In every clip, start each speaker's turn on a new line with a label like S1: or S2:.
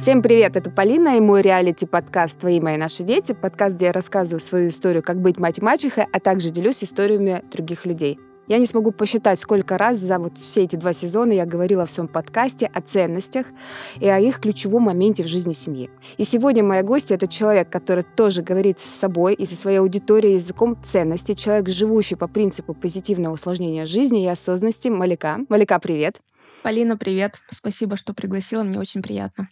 S1: Всем привет, это Полина и мой реалити-подкаст «Твои мои наши дети», подкаст, где я рассказываю свою историю, как быть мать мачехой, а также делюсь историями других людей. Я не смогу посчитать, сколько раз за вот все эти два сезона я говорила в своем подкасте о ценностях и о их ключевом моменте в жизни семьи. И сегодня моя гостья — это человек, который тоже говорит с собой и со своей аудиторией языком ценностей, человек, живущий по принципу позитивного усложнения жизни и осознанности, Малика. Малика, привет!
S2: Полина, привет! Спасибо, что пригласила, мне очень приятно.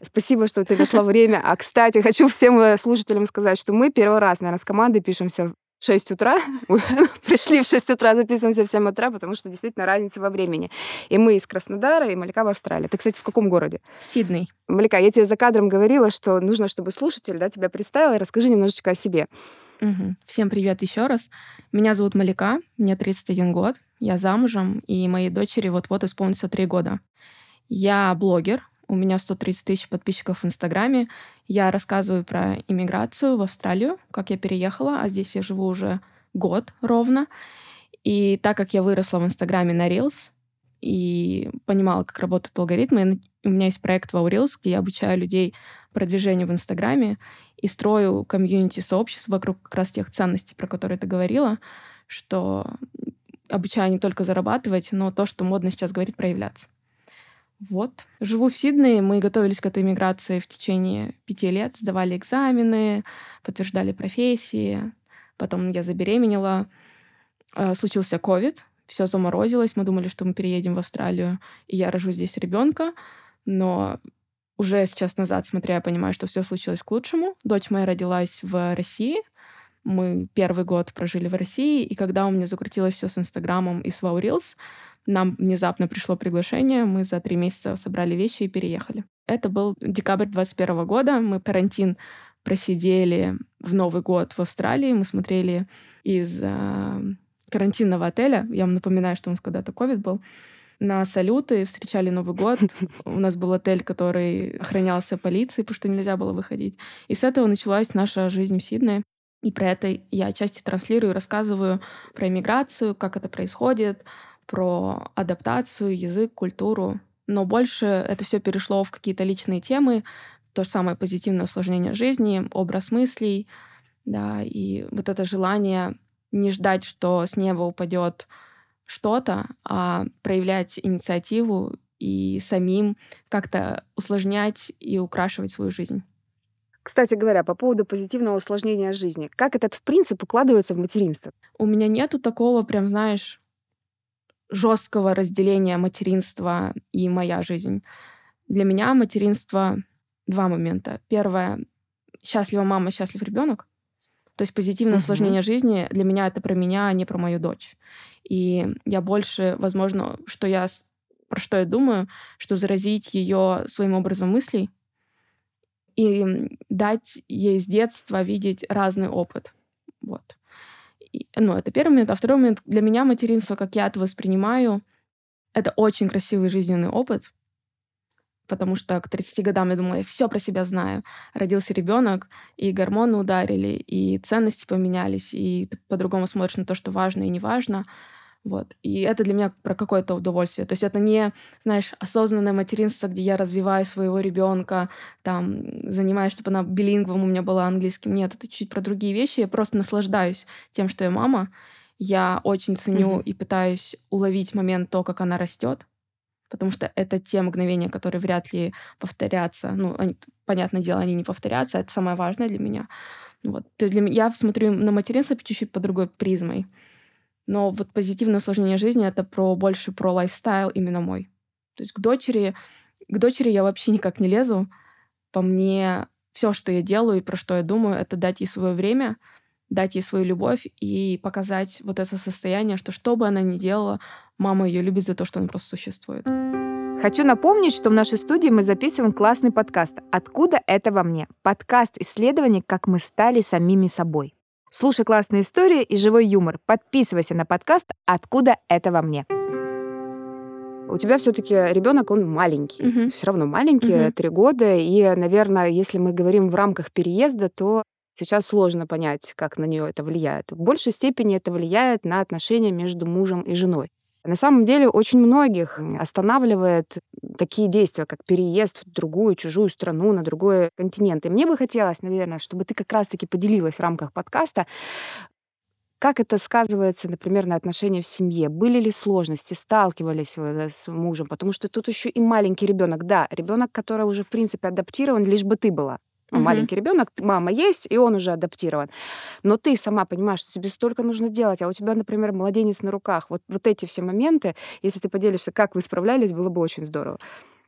S1: Спасибо, что ты нашла время. А, кстати, хочу всем э, слушателям сказать, что мы первый раз, наверное, с командой пишемся в 6 утра. Пришли в 6 утра, записываемся в 7 утра, потому что действительно разница во времени. И мы из Краснодара, и Малика в Австралии. Ты, кстати, в каком городе?
S2: Сидней.
S1: Малика, я тебе за кадром говорила, что нужно, чтобы слушатель да, тебя представил. Расскажи немножечко о себе.
S2: Угу. Всем привет еще раз. Меня зовут Малика, мне 31 год, я замужем, и моей дочери вот-вот исполнится 3 года. Я блогер, у меня 130 тысяч подписчиков в Инстаграме. Я рассказываю про иммиграцию в Австралию, как я переехала, а здесь я живу уже год ровно. И так как я выросла в Инстаграме на Reels и понимала, как работают алгоритмы, у меня есть проект в Reels, где я обучаю людей продвижению в Инстаграме и строю комьюнити сообщества вокруг как раз тех ценностей, про которые ты говорила, что обучаю не только зарабатывать, но то, что модно сейчас говорить, проявляться. Вот. Живу в Сиднее. Мы готовились к этой миграции в течение пяти лет. Сдавали экзамены, подтверждали профессии. Потом я забеременела. А, случился ковид. Все заморозилось. Мы думали, что мы переедем в Австралию, и я рожу здесь ребенка. Но уже сейчас назад, смотря, я понимаю, что все случилось к лучшему. Дочь моя родилась в России. Мы первый год прожили в России, и когда у меня закрутилось все с Инстаграмом и с Wow Reels, нам внезапно пришло приглашение, мы за три месяца собрали вещи и переехали. Это был декабрь 2021 года, мы карантин просидели в Новый год в Австралии, мы смотрели из э, карантинного отеля, я вам напоминаю, что у нас когда-то ковид был, на салюты, встречали Новый год. У нас был отель, который охранялся полицией, потому что нельзя было выходить. И с этого началась наша жизнь в Сиднее. И про это я отчасти транслирую, рассказываю про иммиграцию, как это происходит, про адаптацию, язык, культуру. Но больше это все перешло в какие-то личные темы, то самое позитивное усложнение жизни, образ мыслей, да, и вот это желание не ждать, что с неба упадет что-то, а проявлять инициативу и самим как-то усложнять и украшивать свою жизнь.
S1: Кстати говоря, по поводу позитивного усложнения жизни, как этот в принцип укладывается в материнство?
S2: У меня нету такого, прям, знаешь, жесткого разделения материнства и моя жизнь. Для меня материнство два момента. Первое — счастлива мама, счастлив ребенок. То есть позитивное uh-huh. усложнение жизни для меня это про меня, а не про мою дочь. И я больше, возможно, что я про что я думаю, что заразить ее своим образом мыслей и дать ей с детства видеть разный опыт. Вот ну, это первый момент. А второй момент, для меня материнство, как я это воспринимаю, это очень красивый жизненный опыт, потому что к 30 годам я думала, я все про себя знаю. Родился ребенок, и гормоны ударили, и ценности поменялись, и ты по-другому смотришь на то, что важно и не важно. Вот. И это для меня про какое-то удовольствие. То есть это не, знаешь, осознанное материнство, где я развиваю своего ребенка, там, занимаюсь, чтобы она билингвом у меня была английским. Нет, это чуть про другие вещи. Я просто наслаждаюсь тем, что я мама. Я очень ценю mm-hmm. и пытаюсь уловить момент то, как она растет, потому что это те мгновения, которые вряд ли повторятся. Ну, они, понятное дело, они не повторятся. Это самое важное для меня. Вот. То есть для меня, я смотрю на материнство чуть-чуть по другой призмой. Но вот позитивное усложнение жизни — это про больше про лайфстайл именно мой. То есть к дочери, к дочери я вообще никак не лезу. По мне все, что я делаю и про что я думаю, это дать ей свое время, дать ей свою любовь и показать вот это состояние, что что бы она ни делала, мама ее любит за то, что она просто существует.
S1: Хочу напомнить, что в нашей студии мы записываем классный подкаст «Откуда это во мне?» Подкаст исследований, как мы стали самими собой. Слушай классные истории и живой юмор. Подписывайся на подкаст «Откуда это во мне». У тебя все-таки ребенок, он маленький, угу. все равно маленький, три угу. года, и, наверное, если мы говорим в рамках переезда, то сейчас сложно понять, как на нее это влияет. В большей степени это влияет на отношения между мужем и женой. На самом деле очень многих останавливает такие действия, как переезд в другую чужую страну, на другой континент. И мне бы хотелось, наверное, чтобы ты как раз-таки поделилась в рамках подкаста, как это сказывается, например, на отношения в семье? Были ли сложности? Сталкивались вы э, с мужем? Потому что тут еще и маленький ребенок. Да, ребенок, который уже, в принципе, адаптирован, лишь бы ты была. Ну, угу. Маленький ребенок, мама есть, и он уже адаптирован. Но ты сама понимаешь, что тебе столько нужно делать, а у тебя, например, младенец на руках. Вот, вот эти все моменты, если ты поделишься, как вы справлялись, было бы очень здорово.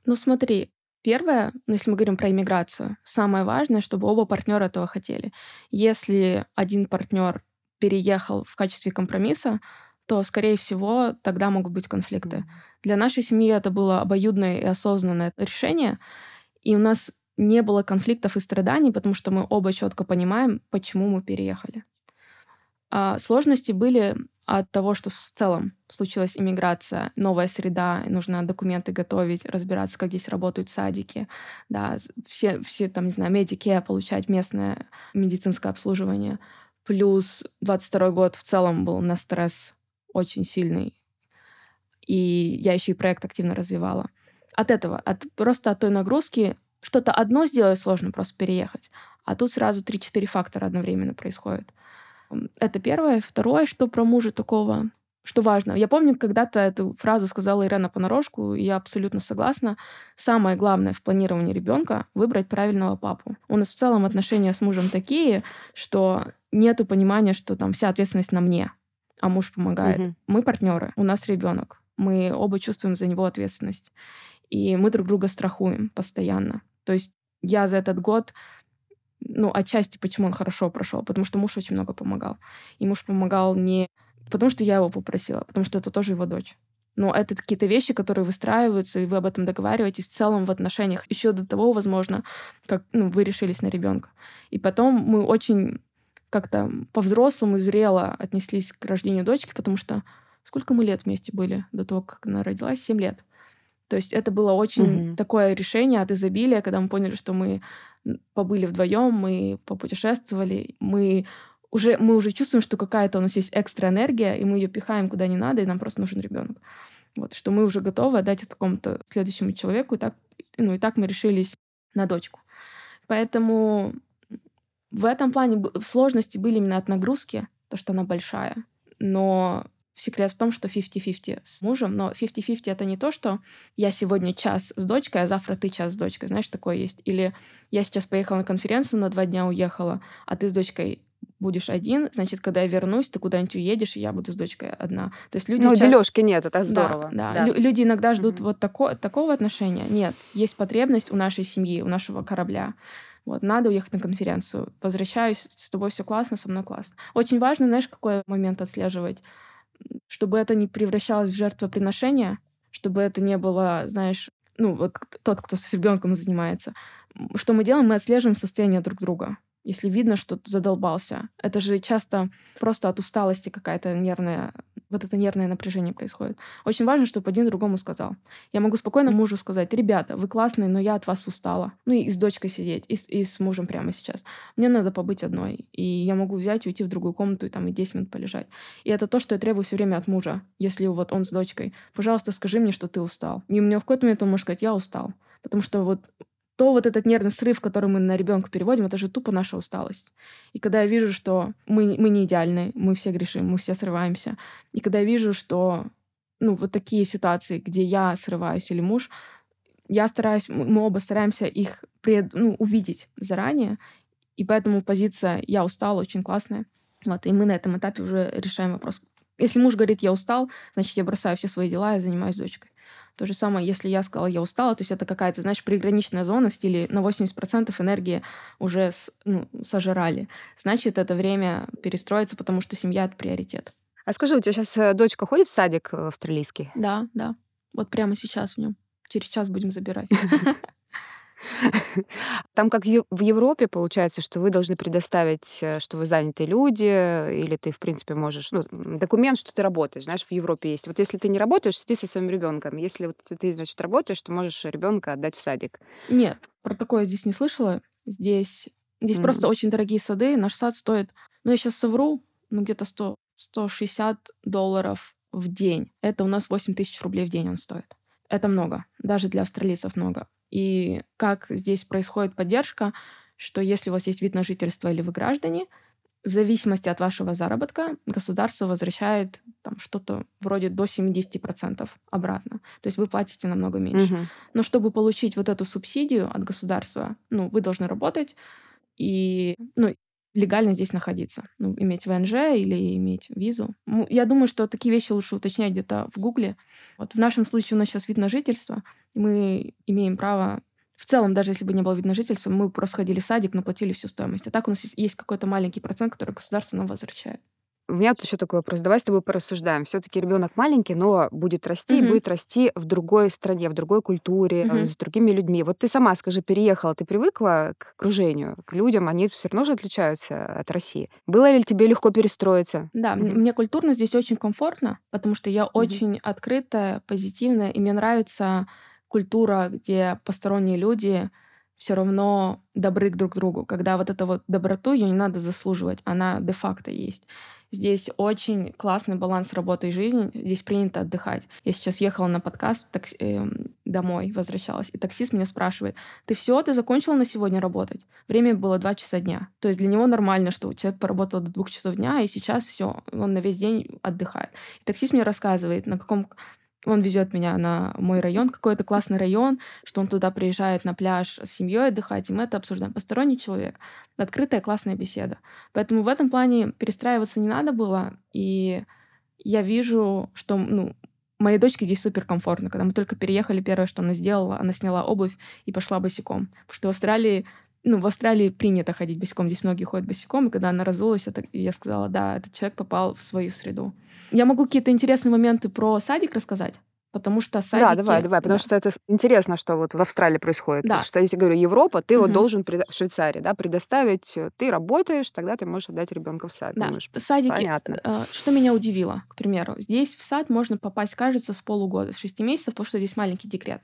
S2: Ну смотри, Первое, ну, если мы говорим про иммиграцию, самое важное, чтобы оба партнера этого хотели. Если один партнер переехал в качестве компромисса, то, скорее всего, тогда могут быть конфликты. Mm-hmm. Для нашей семьи это было обоюдное и осознанное решение, и у нас не было конфликтов и страданий, потому что мы оба четко понимаем, почему мы переехали. А сложности были от того, что в целом случилась иммиграция, новая среда, нужно документы готовить, разбираться, как здесь работают садики, да, все, все там, не знаю, медики, получать местное медицинское обслуживание — Плюс 22 год в целом был на стресс очень сильный. И я еще и проект активно развивала. От этого, от, просто от той нагрузки, что-то одно сделать сложно, просто переехать. А тут сразу 3-4 фактора одновременно происходит. Это первое. Второе, что про мужа такого что важно. Я помню, когда-то эту фразу сказала Ирена понарошку, и я абсолютно согласна. Самое главное в планировании ребенка — выбрать правильного папу. У нас в целом отношения с мужем такие, что нету понимания, что там вся ответственность на мне, а муж помогает. Угу. Мы партнеры, у нас ребенок. Мы оба чувствуем за него ответственность. И мы друг друга страхуем постоянно. То есть я за этот год ну, отчасти, почему он хорошо прошел, потому что муж очень много помогал. И муж помогал не потому что я его попросила, потому что это тоже его дочь. Но это какие-то вещи, которые выстраиваются, и вы об этом договариваетесь в целом в отношениях еще до того, возможно, как ну, вы решились на ребенка. И потом мы очень как-то по-взрослому зрело отнеслись к рождению дочки, потому что сколько мы лет вместе были до того, как она родилась? Семь лет. То есть это было очень угу. такое решение от изобилия, когда мы поняли, что мы побыли вдвоем, мы попутешествовали, мы уже, мы уже чувствуем, что какая-то у нас есть экстра энергия, и мы ее пихаем куда не надо, и нам просто нужен ребенок. Вот, что мы уже готовы отдать это какому-то следующему человеку, и так, ну, и так мы решились на дочку. Поэтому в этом плане сложности были именно от нагрузки, то, что она большая. Но секрет в том, что 50-50 с мужем, но 50-50 это не то, что я сегодня час с дочкой, а завтра ты час с дочкой. Знаешь, такое есть. Или я сейчас поехала на конференцию, на два дня уехала, а ты с дочкой будешь один, значит, когда я вернусь, ты куда-нибудь уедешь, и я буду с дочкой одна. То есть люди...
S1: Ну, ча... дележки нет, это здорово.
S2: Да, да. да. люди иногда ждут угу. вот тако... такого отношения. Нет, есть потребность у нашей семьи, у нашего корабля. Вот, надо уехать на конференцию. Возвращаюсь, с тобой все классно, со мной классно. Очень важно, знаешь, какой момент отслеживать, чтобы это не превращалось в жертвоприношение, чтобы это не было, знаешь, ну, вот тот, кто с ребенком занимается. Что мы делаем? Мы отслеживаем состояние друг друга если видно, что задолбался. Это же часто просто от усталости какая-то нервная, вот это нервное напряжение происходит. Очень важно, чтобы один другому сказал. Я могу спокойно мужу сказать, ребята, вы классные, но я от вас устала. Ну и с дочкой сидеть, и с, и с мужем прямо сейчас. Мне надо побыть одной. И я могу взять, уйти в другую комнату и там и 10 минут полежать. И это то, что я требую все время от мужа, если вот он с дочкой. Пожалуйста, скажи мне, что ты устал. И мне в какой-то момент он может сказать, я устал. Потому что вот то вот этот нервный срыв, который мы на ребенка переводим, это же тупо наша усталость. И когда я вижу, что мы, мы не идеальны, мы все грешим, мы все срываемся, и когда я вижу, что ну, вот такие ситуации, где я срываюсь или муж, я стараюсь, мы оба стараемся их пред, ну, увидеть заранее, и поэтому позиция «я устал» очень классная. Вот, и мы на этом этапе уже решаем вопрос. Если муж говорит «я устал», значит, я бросаю все свои дела и занимаюсь дочкой. То же самое, если я сказала, я устала, то есть это какая-то, знаешь, приграничная зона в стиле на 80% энергии уже с, ну, сожрали. Значит, это время перестроиться, потому что семья — это приоритет.
S1: А скажи, у тебя сейчас э, дочка ходит в садик э, австралийский?
S2: Да, да. Вот прямо сейчас в нем. Через час будем забирать.
S1: Там как в Европе получается, что вы должны предоставить, э, что вы занятые люди, или ты, в принципе, можешь... Ну, документ, что ты работаешь. Знаешь, в Европе есть. Вот если ты не работаешь, ты со своим ребенком. Если вот ты, значит, работаешь, то можешь ребенка отдать в садик.
S2: Нет, про такое здесь не слышала. Здесь, здесь mm-hmm. просто очень дорогие сады. Наш сад стоит, ну, я сейчас совру, ну, где-то 100, 160 долларов в день. Это у нас 8 тысяч рублей в день он стоит. Это много, даже для австралийцев много. И как здесь происходит поддержка, что если у вас есть вид на жительство или вы граждане, в зависимости от вашего заработка государство возвращает там что-то вроде до 70% обратно. То есть вы платите намного меньше.
S1: Мгм.
S2: Но чтобы получить вот эту субсидию от государства, ну, вы должны работать и, ну, легально здесь находиться. Ну, иметь ВНЖ или иметь визу. Ну, я думаю, что такие вещи лучше уточнять где-то в Гугле. Вот в нашем случае у нас сейчас вид на жительство. и Мы имеем право в целом, даже если бы не было вид на жительство, мы просто ходили в садик, но платили всю стоимость. А так у нас есть какой-то маленький процент, который государство нам возвращает.
S1: У меня тут еще такой вопрос. Давай с тобой порассуждаем. Все-таки ребенок маленький, но будет расти и
S2: Мгм.
S1: будет расти в другой стране, в другой культуре, э,
S2: Мгм.
S1: с другими людьми. Вот ты сама скажи, переехала, ты привыкла к окружению, к людям, они все равно же отличаются от России. Было ли тебе легко перестроиться?
S2: Да, мне,
S1: Мгм.
S2: мне культурно здесь очень комфортно, потому что я очень открытая, позитивная, и мне нравится культура, где посторонние люди все равно добры друг к другу. Когда вот эту вот доброту, ее не надо заслуживать, она де-факто есть. Здесь очень классный баланс работы и жизни. Здесь принято отдыхать. Я сейчас ехала на подкаст такси- эм, домой, возвращалась, и таксист меня спрашивает, ты все, ты закончила на сегодня работать? Время было 2 часа дня. То есть для него нормально, что человек поработал до 2 часов дня, и сейчас все, он на весь день отдыхает. И таксист мне рассказывает, на каком он везет меня на мой район, какой-то классный район, что он туда приезжает на пляж с семьей отдыхать, и мы это обсуждаем. Посторонний человек. Открытая классная беседа. Поэтому в этом плане перестраиваться не надо было. И я вижу, что ну, моей дочке здесь супер комфортно. Когда мы только переехали, первое, что она сделала, она сняла обувь и пошла босиком. Потому что в Австралии ну, в Австралии принято ходить босиком, здесь многие ходят босиком, и когда она разулась, это, я сказала, да, этот человек попал в свою среду. Я могу какие-то интересные моменты про садик рассказать, потому что садики...
S1: Да, давай, давай, потому
S2: да.
S1: что это интересно, что вот в Австралии происходит.
S2: Да.
S1: Потому Что если говорю Европа, ты вот
S2: Мгм.
S1: должен предо- в Швейцарии, да, предоставить, э, ты работаешь, тогда ты можешь отдать ребенка в сад.
S2: Да,
S1: Думаешь,
S2: садики.
S1: понятно.
S2: э, Что меня удивило, к примеру, здесь в сад можно попасть, кажется, с полугода, с шести месяцев, потому что здесь маленький декрет.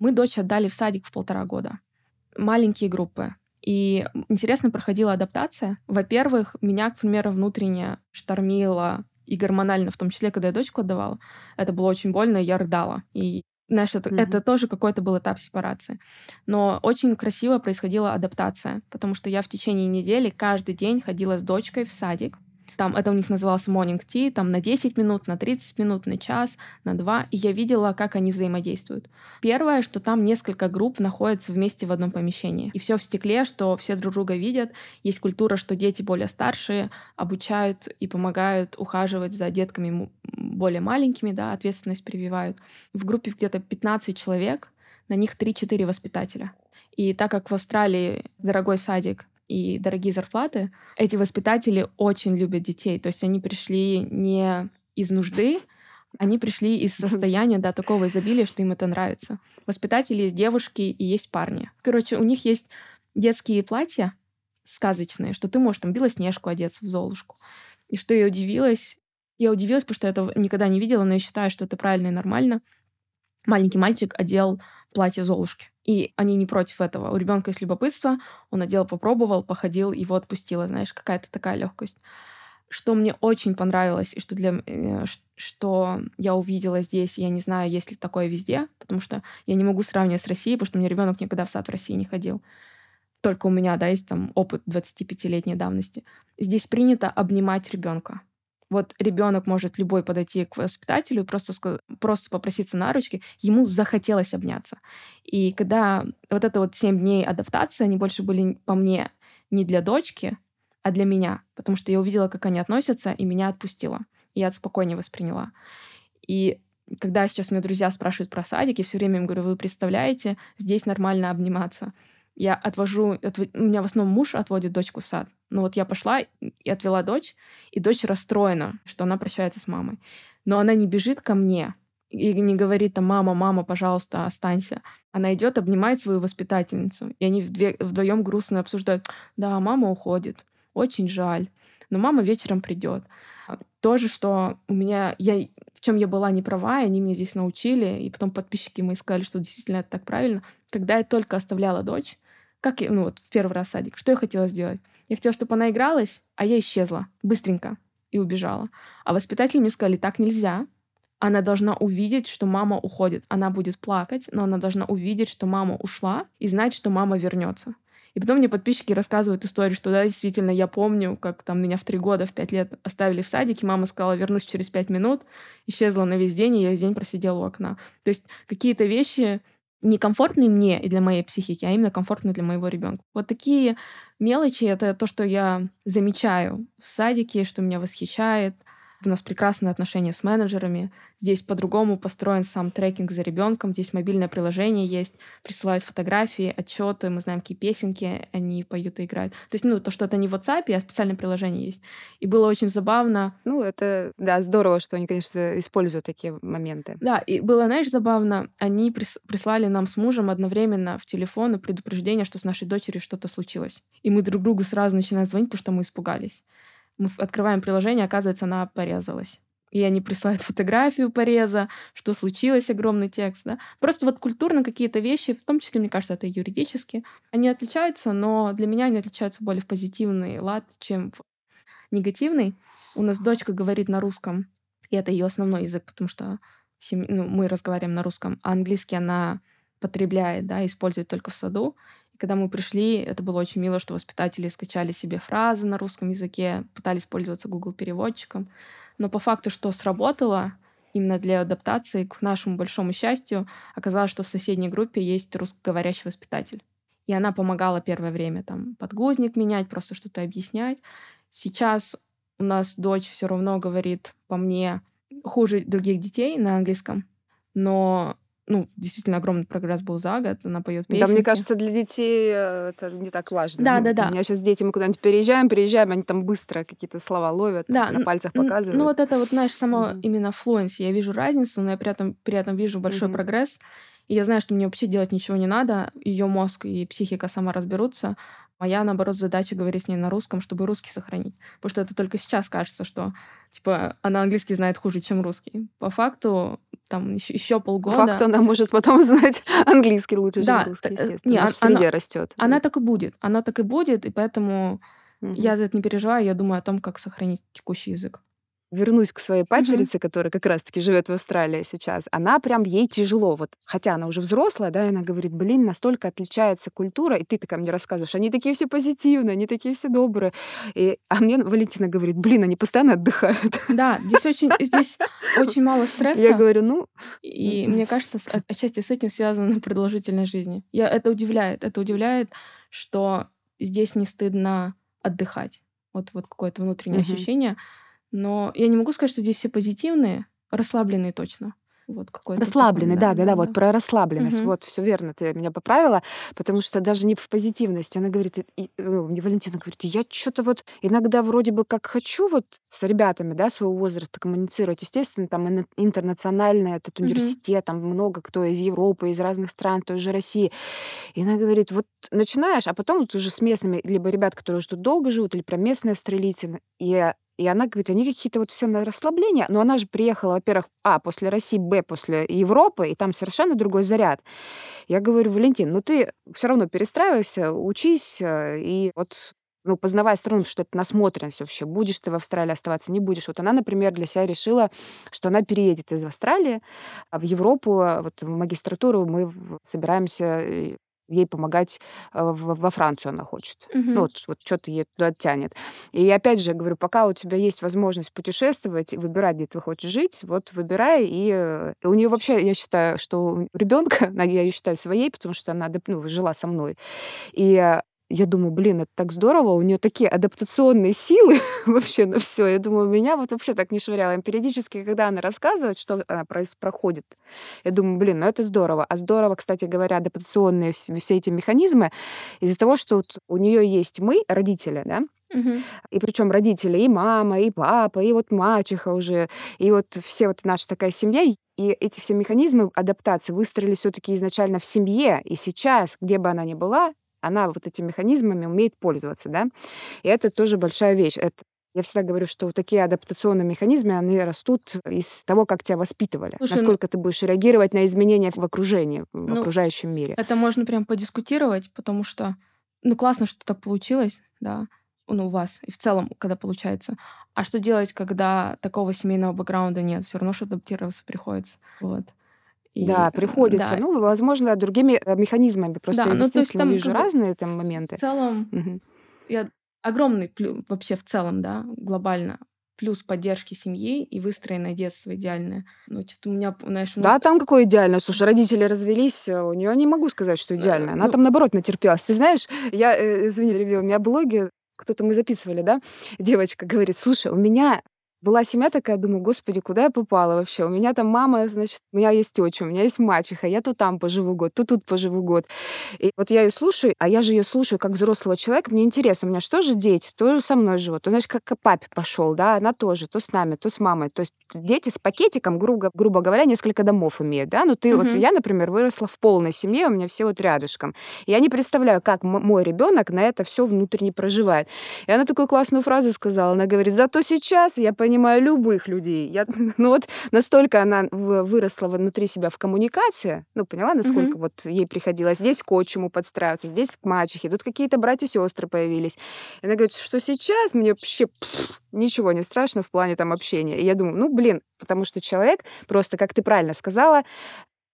S2: Мы дочь отдали в садик в полтора года. Маленькие группы. И интересно проходила адаптация. Во-первых, меня, к примеру, внутренне штормило и гормонально, в том числе, когда я дочку отдавала. Это было очень больно, я рыдала. И знаешь, это,
S1: Мгм.
S2: это тоже какой-то был этап сепарации. Но очень красиво происходила адаптация, потому что я в течение недели каждый день ходила с дочкой в садик. Там это у них назывался morning tea, там на 10 минут, на 30 минут, на час, на два. И я видела, как они взаимодействуют. Первое, что там несколько групп находятся вместе в одном помещении. И все в стекле, что все друг друга видят. Есть культура, что дети более старшие обучают и помогают ухаживать за детками более маленькими, да, ответственность прививают. В группе где-то 15 человек, на них 3-4 воспитателя. И так как в Австралии дорогой садик и дорогие зарплаты, эти воспитатели очень любят детей. То есть они пришли не из нужды, они пришли из состояния, да, такого изобилия, что им это нравится. Воспитатели есть девушки и есть парни. Короче, у них есть детские платья сказочные, что ты можешь там Белоснежку одеться в Золушку. И что я удивилась, я удивилась, потому что я этого никогда не видела, но я считаю, что это правильно и нормально. Маленький мальчик одел платье Золушки. И они не против этого. У ребенка есть любопытство, он одел, попробовал, походил, его отпустило. Знаешь, какая-то такая легкость. Что мне очень понравилось, и что, для, э, что я увидела здесь, я не знаю, есть ли такое везде, потому что я не могу сравнивать с Россией, потому что у меня ребенок никогда в сад в России не ходил. Только у меня, да, есть там опыт 25-летней давности. Здесь принято обнимать ребенка. Вот ребенок может любой подойти к воспитателю и просто, просто попроситься на ручки, ему захотелось обняться. И когда вот это вот 7 дней адаптации, они больше были по мне не для дочки, а для меня, потому что я увидела, как они относятся, и меня отпустило. И я это спокойнее восприняла. И когда сейчас меня друзья спрашивают про садик, я все время им говорю, вы представляете, здесь нормально обниматься. Я отвожу, отв- у меня в основном муж отводит дочку в сад. Ну вот я пошла и отвела дочь, и дочь расстроена, что она прощается с мамой. Но она не бежит ко мне и не говорит там, мама, мама, пожалуйста, останься. Она идет, обнимает свою воспитательницу, и они вдвоем грустно обсуждают, да, мама уходит, очень жаль, но мама вечером придет. То же, что у меня, я, в чем я была не права, и они меня здесь научили, и потом подписчики мои сказали, что действительно это так правильно. Когда я только оставляла дочь, как я, ну вот в первый раз садик, что я хотела сделать? Я хотела, чтобы она игралась, а я исчезла быстренько и убежала. А воспитатели мне сказали, так нельзя, она должна увидеть, что мама уходит. Она будет плакать, но она должна увидеть, что мама ушла, и знать, что мама вернется. И потом мне подписчики рассказывают историю, что да, действительно, я помню, как там меня в три года, в пять лет оставили в садике, мама сказала, вернусь через пять минут, исчезла на весь день, и я весь день просидела у окна. То есть какие-то вещи некомфортные мне и для моей психики, а именно комфортные для моего ребенка. Вот такие мелочи — это то, что я замечаю в садике, что меня восхищает — у нас прекрасные отношения с менеджерами. Здесь по-другому построен сам трекинг за ребенком. Здесь мобильное приложение есть, присылают фотографии, отчеты, мы знаем, какие песенки они поют и играют. То есть, ну, то, что это не в WhatsApp, а специальное приложение есть. И было очень забавно.
S1: Ну, это, да, здорово, что они, конечно, используют такие моменты.
S2: Да, и было, знаешь, забавно, они прис- прислали нам с мужем одновременно в телефон предупреждение, что с нашей дочерью что-то случилось. И мы друг другу сразу начинаем звонить, потому что мы испугались мы открываем приложение, оказывается, она порезалась. И они присылают фотографию пореза, что случилось, огромный текст. Да? Просто вот культурно какие-то вещи, в том числе, мне кажется, это юридически, они отличаются, но для меня они отличаются более в позитивный лад, чем в негативный. У нас дочка говорит на русском, и это ее основной язык, потому что сем... ну, мы разговариваем на русском, а английский она потребляет, да, использует только в саду когда мы пришли, это было очень мило, что воспитатели скачали себе фразы на русском языке, пытались пользоваться Google переводчиком. Но по факту, что сработало именно для адаптации, к нашему большому счастью, оказалось, что в соседней группе есть русскоговорящий воспитатель. И она помогала первое время там подгузник менять, просто что-то объяснять. Сейчас у нас дочь все равно говорит по мне хуже других детей на английском, но ну, действительно огромный прогресс был за год, она поет песни.
S1: Да, мне кажется, для детей э, это не так важно.
S2: Да,
S1: ну,
S2: да, да.
S1: У меня сейчас дети, мы куда-нибудь переезжаем, переезжаем, они там быстро какие-то слова ловят, да, на пальцах показывают.
S2: Ну, вот это вот, знаешь, само mm-hmm. именно флуенси, я вижу разницу, но я при этом, при этом вижу большой mm-hmm. прогресс, и я знаю, что мне вообще делать ничего не надо, ее мозг и психика сама разберутся, Моя, наоборот, задача говорить с ней на русском, чтобы русский сохранить. Потому что это только сейчас кажется, что типа она английский знает хуже, чем русский. По факту там еще, еще полгода.
S1: По факту она может потом знать английский лучше, да, чем русский, естественно. Не, она, в среде растет.
S2: Она так и будет. Она так и будет, и поэтому угу. я за это не переживаю. Я думаю о том, как сохранить текущий язык
S1: вернусь к своей падчерице, mm-hmm. которая как раз-таки живет в Австралии сейчас, она прям ей тяжело, вот, хотя она уже взрослая, да, и она говорит, блин, настолько отличается культура, и ты такая мне рассказываешь, они такие все позитивные, они такие все добрые, и, а мне Валентина говорит, блин, они постоянно отдыхают.
S2: Да, здесь очень, здесь очень мало стресса.
S1: Я говорю, ну...
S2: И мне кажется, отчасти с этим связана продолжительность жизни. Я, это удивляет, это удивляет, что здесь не стыдно отдыхать. Вот, вот какое-то внутреннее mm-hmm. ощущение. Но я не могу сказать, что здесь все позитивные, расслабленные точно. Вот какой-то
S1: расслабленный, такой, да, да, да, да, вот про расслабленность. Угу. Вот, все верно, ты меня поправила, потому что даже не в позитивности. Она говорит, и, ну, мне Валентина говорит, я что-то вот иногда вроде бы как хочу вот с ребятами, да, своего возраста коммуницировать. Естественно, там интернациональный этот университет, угу. там много кто из Европы, из разных стран, той же России. И она говорит, вот начинаешь, а потом вот уже с местными, либо ребят, которые уже тут долго живут, или про местные австралийцы, и и она говорит, они какие-то вот все на расслабление. Но она же приехала, во-первых, а, после России, б, после Европы, и там совершенно другой заряд. Я говорю, Валентин, ну ты все равно перестраивайся, учись, э, и вот ну, познавая страну, что это насмотренность вообще. Будешь ты в Австралии оставаться, не будешь. Вот она, например, для себя решила, что она переедет из Австралии в Европу, вот в магистратуру мы собираемся э, ей помогать э, во Францию она хочет. Угу. Ну, вот, вот что-то ей туда тянет. И опять же, говорю, пока у тебя есть возможность путешествовать, выбирать, где ты хочешь жить, вот выбирай. И, э, и у нее вообще, я считаю, что ребенка, я ее считаю своей, потому что она ну, жила со мной. И я думаю, блин, это так здорово, у нее такие адаптационные силы вообще на все. Я думаю, меня вот вообще так не швыряло. И периодически, когда она рассказывает, что она проходит, я думаю, блин, ну это здорово. А здорово, кстати говоря, адаптационные все эти механизмы из-за того, что вот у нее есть мы, родители, да,
S2: Угу.
S1: И причем родители, и мама, и папа, и вот мачеха уже, и вот все вот наша такая семья, и эти все механизмы адаптации выстроились все-таки изначально в семье. И сейчас, где бы она ни была, она вот этими механизмами умеет пользоваться, да. И это тоже большая вещь. Это я всегда говорю, что вот такие адаптационные механизмы, они растут из того, как тебя воспитывали. Слушай, ну Насколько ну, ты будешь реагировать на изменения в окружении, в ну, окружающем мире.
S2: Это можно прям подискутировать, потому что, ну, классно, что так получилось, да, ну, у вас, и в целом, когда получается. А что делать, когда такого семейного бэкграунда нет? Все равно что адаптироваться приходится. Вот.
S1: И, да, приходится. Да. Ну, возможно, другими э, механизмами. Просто да, я ну, действительно там, вижу разные там моменты.
S2: В целом, угу. я огромный плюс вообще в целом, да, глобально плюс поддержки семьи и выстроенное детство идеальное. Ну, что-то у меня, знаешь...
S1: Ну... Да, там какое идеальное. Слушай, родители развелись, э, у нее не могу сказать, что идеально. Она ну... там, наоборот, натерпелась. Ты знаешь, я, э, извини, у меня блоги, кто-то мы записывали, да, девочка говорит, слушай, у меня была семья такая, думаю, господи, куда я попала вообще? У меня там мама, значит, у меня есть тетя, у меня есть мачеха, я то там поживу год, то тут поживу год. И вот я ее слушаю, а я же ее слушаю как взрослого человека, мне интересно, у меня что же дети, то со мной живут, то, значит, как к папе пошел, да, она тоже, то с нами, то с мамой. То есть дети с пакетиком, грубо, грубо говоря, несколько домов имеют, да, ну ты угу. вот, я, например, выросла в полной семье, у меня все вот рядышком. Я не представляю, как мой ребенок на это все внутренне проживает. И она такую классную фразу сказала, она говорит, зато сейчас я понимаю любых людей. Я, ну вот настолько она выросла внутри себя в коммуникации, ну поняла, насколько mm-hmm. вот ей приходилось здесь к отчиму подстраиваться, здесь к мачехе, тут какие-то братья-сестры появились. И она говорит, что сейчас мне вообще пфф, ничего не страшно в плане там общения. И я думаю, ну блин, потому что человек просто, как ты правильно сказала,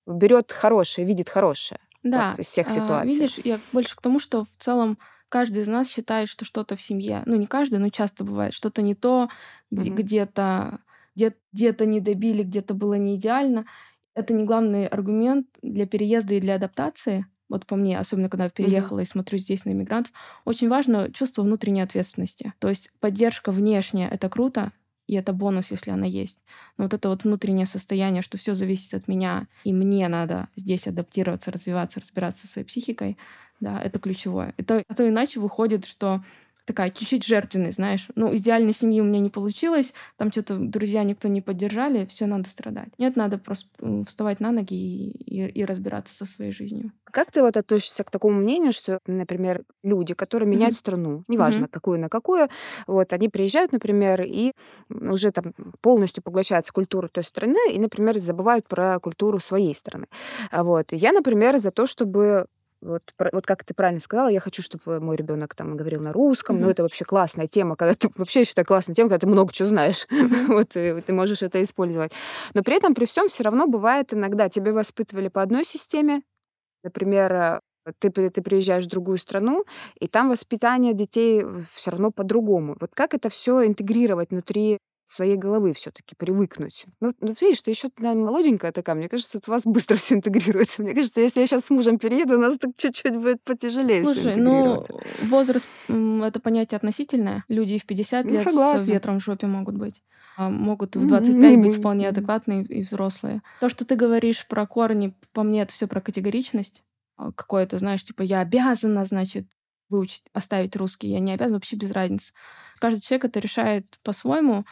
S1: берет хорошее, видит хорошее. Да, вот, из всех а, ситуаций.
S2: Видишь, я больше к тому, что в целом каждый из нас считает, что что-то в семье, ну не каждый, но часто бывает, что-то не то, mm-hmm. где-то где- где-то не добили, где-то было не идеально. Это не главный аргумент для переезда и для адаптации. Вот по мне, особенно когда я переехала mm-hmm. и смотрю здесь на иммигрантов, очень важно чувство внутренней ответственности. То есть поддержка внешняя — это круто, и это бонус, если она есть. Но вот это вот внутреннее состояние, что все зависит от меня, и мне надо здесь адаптироваться, развиваться, разбираться со своей психикой, да, это ключевое. Это, а то иначе выходит, что такая чуть-чуть жертвенная, знаешь. Ну, идеальной семьи у меня не получилось, там что-то друзья никто не поддержали, все надо страдать. Нет, надо просто вставать на ноги и, и, и разбираться со своей жизнью.
S1: Как ты вот относишься к такому мнению, что, например, люди, которые меняют mm-hmm. страну, неважно mm-hmm. какую на какую, вот они приезжают, например, и уже там полностью поглощаются культуру той страны и, например, забывают про культуру своей страны. Вот я, например, за то, чтобы вот, вот как ты правильно сказала, я хочу, чтобы мой ребенок там говорил на русском. Mm-hmm. Ну, это вообще классная тема, когда ты вообще я считаю классная тема, когда ты много чего знаешь. Mm-hmm. вот и ты можешь это использовать. Но при этом, при всем, все равно бывает иногда тебе воспитывали по одной системе. Например, э, ты, ты приезжаешь в другую страну, и там воспитание детей все равно по-другому. Вот как это все интегрировать внутри своей головы все-таки привыкнуть. Ну, ну видишь, ты еще наверное, молоденькая такая. Мне кажется, у вас быстро все интегрируется. Мне кажется, если я сейчас с мужем перееду, у нас так чуть-чуть будет потяжелее Слушай, ну,
S2: возраст — это понятие относительное. Люди в 50 ну, лет согласна. с ветром в жопе могут быть. А могут в 25 mm-hmm. быть вполне адекватные и взрослые. То, что ты говоришь про корни, по мне, это все про категоричность. А, какое-то, знаешь, типа, я обязана, значит, выучить, оставить русский. Я не обязана, вообще без разницы. Каждый человек это решает по-своему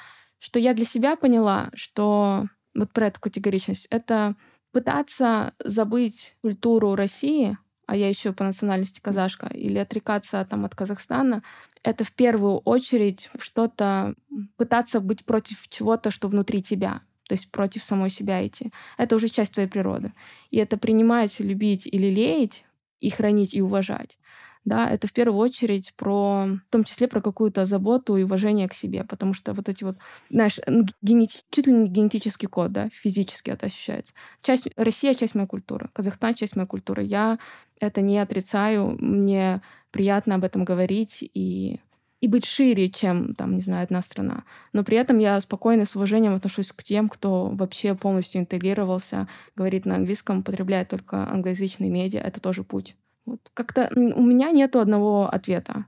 S2: что я для себя поняла, что вот про эту категоричность, это пытаться забыть культуру России, а я еще по национальности казашка, или отрекаться там от Казахстана, это в первую очередь что-то, пытаться быть против чего-то, что внутри тебя, то есть против самой себя идти. Это уже часть твоей природы. И это принимать, любить или леять, и хранить, и уважать да, это в первую очередь про, в том числе про какую-то заботу и уважение к себе, потому что вот эти вот, знаешь, генети... чуть ли не генетический код, да, физически это ощущается. Часть, Россия — часть моей культуры, Казахстан — часть моей культуры. Я это не отрицаю, мне приятно об этом говорить и и быть шире, чем, там, не знаю, одна страна. Но при этом я спокойно, с уважением отношусь к тем, кто вообще полностью интегрировался, говорит на английском, употребляет только англоязычные медиа. Это тоже путь. Вот. Как-то у меня нету одного ответа.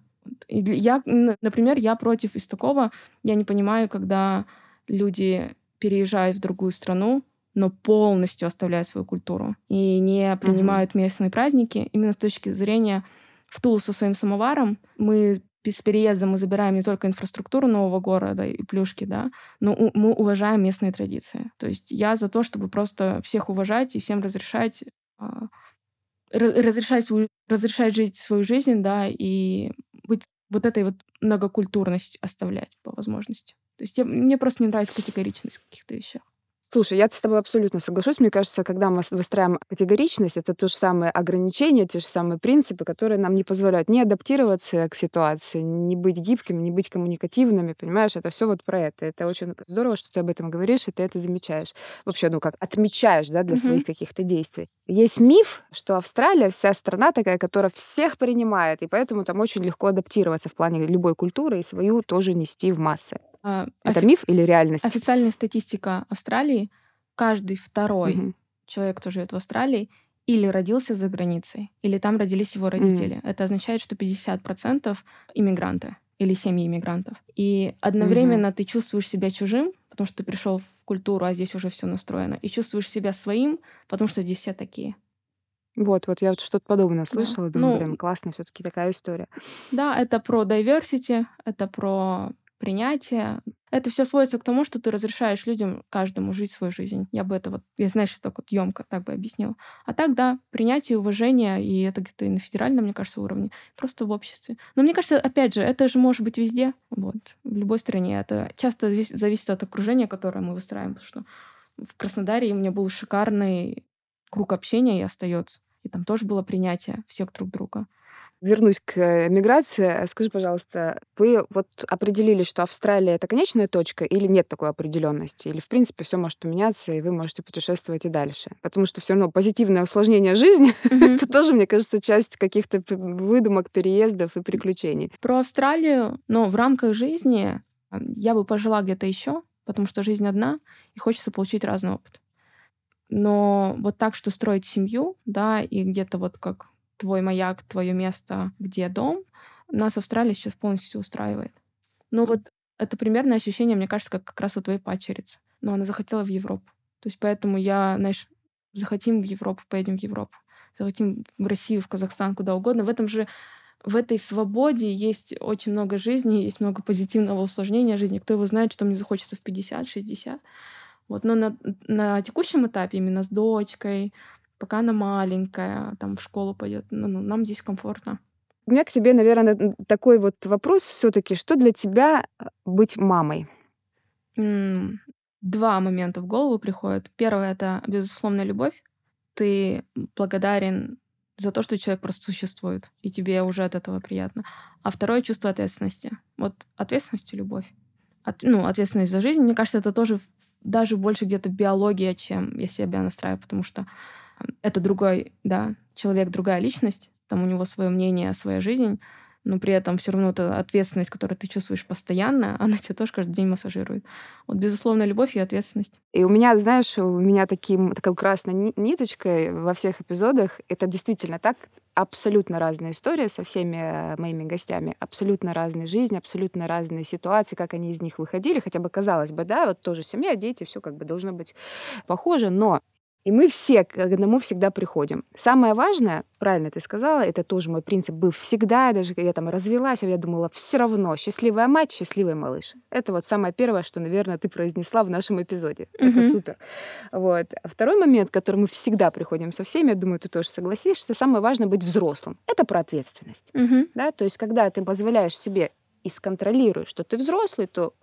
S2: Я, например, я против из такого. Я не понимаю, когда люди переезжают в другую страну, но полностью оставляют свою культуру и не принимают uh-huh. местные праздники. Именно с точки зрения в Тулу со своим самоваром мы с переездом мы забираем не только инфраструктуру нового города и плюшки, да, но мы уважаем местные традиции. То есть я за то, чтобы просто всех уважать и всем разрешать а, разрешать, свою, разрешать жить свою жизнь, да, и быть вот этой вот многокультурность оставлять по возможности. То есть я, мне просто не нравится категоричность в каких-то вещах.
S1: Слушай, я с тобой абсолютно соглашусь. Мне кажется, когда мы выстраиваем категоричность, это то же самое ограничения, те же самые принципы, которые нам не позволяют не адаптироваться к ситуации, не быть гибкими, не быть коммуникативными, понимаешь? Это все вот про это. Это очень здорово, что ты об этом говоришь, и ты это замечаешь. Вообще, ну как, отмечаешь, да, для
S2: Мгм.
S1: своих каких-то действий. Есть миф, что Австралия вся страна такая, которая всех принимает, и поэтому там очень легко адаптироваться в плане любой культуры и свою тоже нести в массы.
S2: А,
S1: Это
S2: офи-
S1: миф или реальность?
S2: Официальная статистика Австралии, каждый второй
S1: Мгм.
S2: человек, кто живет в Австралии, или родился за границей, или там родились его родители. Это означает, что 50% иммигранты или семьи иммигрантов. И одновременно ты чувствуешь себя чужим, потому что ты пришел в культуру, а здесь уже все настроено, и чувствуешь себя своим, потому что здесь все такие.
S1: Вот, вот я вот что-то подобное слышала, думаю,
S2: Ну,
S1: блин, классно, все-таки такая история.
S2: Да, это про diversity, это про принятие. Это все сводится к тому, что ты разрешаешь людям, каждому жить свою жизнь. Я бы это вот, я знаешь, так вот емко так бы объяснила. А так, да, принятие, уважение, и это где-то и на федеральном, мне кажется, уровне, просто в обществе. Но мне кажется, опять же, это же может быть везде, вот, в любой стране. Это часто завис- зависит от окружения, которое мы выстраиваем, потому что в Краснодаре у меня был шикарный круг общения и остается. И там тоже было принятие всех друг друга.
S1: Вернусь к э, миграции. Скажи, пожалуйста, вы вот определили, что Австралия это конечная точка, или нет такой определенности? Или, в принципе, все может поменяться, и вы можете путешествовать и дальше? Потому что все равно позитивное усложнение жизни
S2: Мгм.
S1: это тоже, мне кажется, часть каких-то выдумок, переездов и приключений.
S2: Про Австралию, но в рамках жизни а, я бы пожила где-то еще, потому что жизнь одна, и хочется получить разный опыт. Но вот так, что строить семью, да, и где-то вот как твой маяк, твое место, где дом, нас Австралия сейчас полностью устраивает. Ну вот это примерное ощущение, мне кажется, как как раз у твоей падчерицы. Но она захотела в Европу. То есть поэтому я, знаешь, захотим в Европу, поедем в Европу. Захотим в Россию, в Казахстан, куда угодно. В этом же в этой свободе есть очень много жизни, есть много позитивного усложнения жизни. Кто его знает, что мне захочется в 50-60. Вот. Но на, на текущем этапе, именно с дочкой, пока она маленькая, там в школу пойдет, ну, ну, нам здесь комфортно.
S1: У меня к тебе, наверное, такой вот вопрос все-таки, что для тебя э, быть мамой?
S2: М, Два момента в голову приходят. Первое — это безусловная любовь. Ты благодарен за то, что человек просто существует, и тебе уже от этого приятно. А второе — чувство ответственности. Вот ответственность и любовь. От- ну, ответственность за жизнь, мне кажется, это тоже даже больше где-то биология, чем я себя настраиваю, потому что это другой, да, человек, другая личность, там у него свое мнение, своя жизнь, но при этом все равно эта ответственность, которую ты чувствуешь постоянно, она тебя тоже каждый день массажирует. Вот, безусловно, любовь и ответственность.
S1: И у меня, знаешь, у меня таким, такой красной ни- ниточкой во всех эпизодах, это действительно так, абсолютно разная история со всеми моими гостями, абсолютно разные жизни, абсолютно разные ситуации, как они из них выходили, хотя бы казалось бы, да, вот тоже семья, дети, все как бы должно быть похоже, но и мы все к одному всегда приходим. Самое важное, правильно ты сказала, это тоже мой принцип был всегда, даже когда я там развелась, я думала, все равно счастливая мать, счастливый малыш. Это вот самое первое, что, наверное, ты произнесла в нашем эпизоде. Это
S2: Мгм.
S1: супер. Вот. А Второй момент, к которому мы всегда приходим со всеми, я думаю, ты тоже согласишься, самое важное быть взрослым. Это про ответственность.
S2: Мгм.
S1: Да? То есть, когда ты позволяешь себе и сконтролируешь, что ты взрослый, то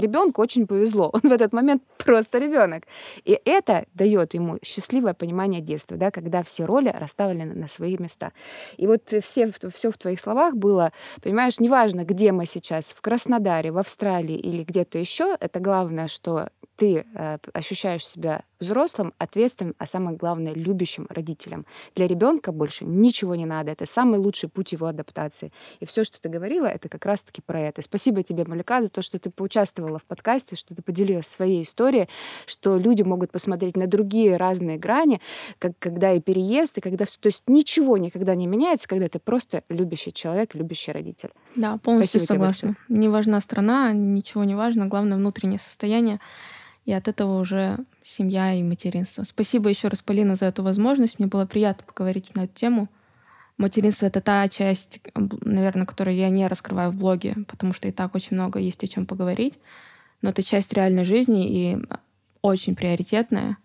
S1: ребенку очень повезло. Он в этот момент просто ребенок. И это дает ему счастливое понимание детства, да, когда все роли расставлены на свои места. И вот все, все в твоих словах было, понимаешь, неважно, где мы сейчас, в Краснодаре, в Австралии или где-то еще, это главное, что ты э, ощущаешь себя взрослым, ответственным, а самое главное, любящим родителем. Для ребенка больше ничего не надо. Это самый лучший путь его адаптации. И все, что ты говорила, это как раз-таки про это. Спасибо тебе, Малика, за то, что ты поучаствовала в подкасте, что ты поделилась своей историей, что люди могут посмотреть на другие разные грани, как, когда и переезд, и когда... То есть ничего никогда не меняется, когда ты просто любящий человек, любящий родитель.
S2: Да, полностью
S1: Спасибо
S2: согласна. Не важна страна, ничего не важно, главное внутреннее состояние. И от этого уже семья и материнство. Спасибо еще раз, Полина, за эту возможность. Мне было приятно поговорить на эту тему. Материнство — это та часть, наверное, которую я не раскрываю в блоге, потому что и так очень много есть о чем поговорить. Но это часть реальной жизни и очень приоритетная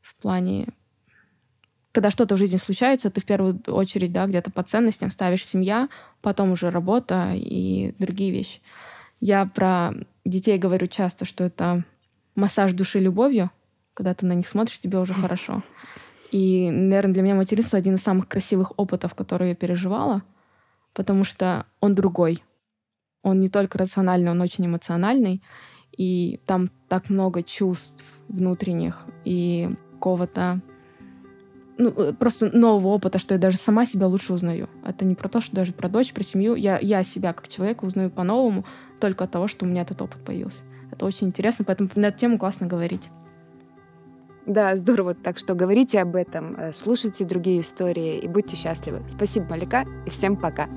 S2: в плане когда что-то в жизни случается, ты в первую очередь, да, где-то по ценностям ставишь семья, потом уже работа и другие вещи. Я про детей говорю часто, что это массаж души любовью, Когда ты на них смотришь, тебе уже хорошо. И, наверное, для меня материнство один из самых красивых опытов, которые я переживала, потому что он другой. Он не только рациональный, он очень эмоциональный. И там так много чувств внутренних и какого-то ну, э, просто нового опыта, что я даже сама себя лучше узнаю. Это не про то, что даже про дочь, про семью. Я, я себя как человека узнаю по-новому только от того, что у меня этот опыт появился. Это очень интересно, поэтому на эту тему классно говорить.
S1: Да, здорово. Так что говорите об этом, э, слушайте другие истории и будьте счастливы. Спасибо, Малика, и всем пока.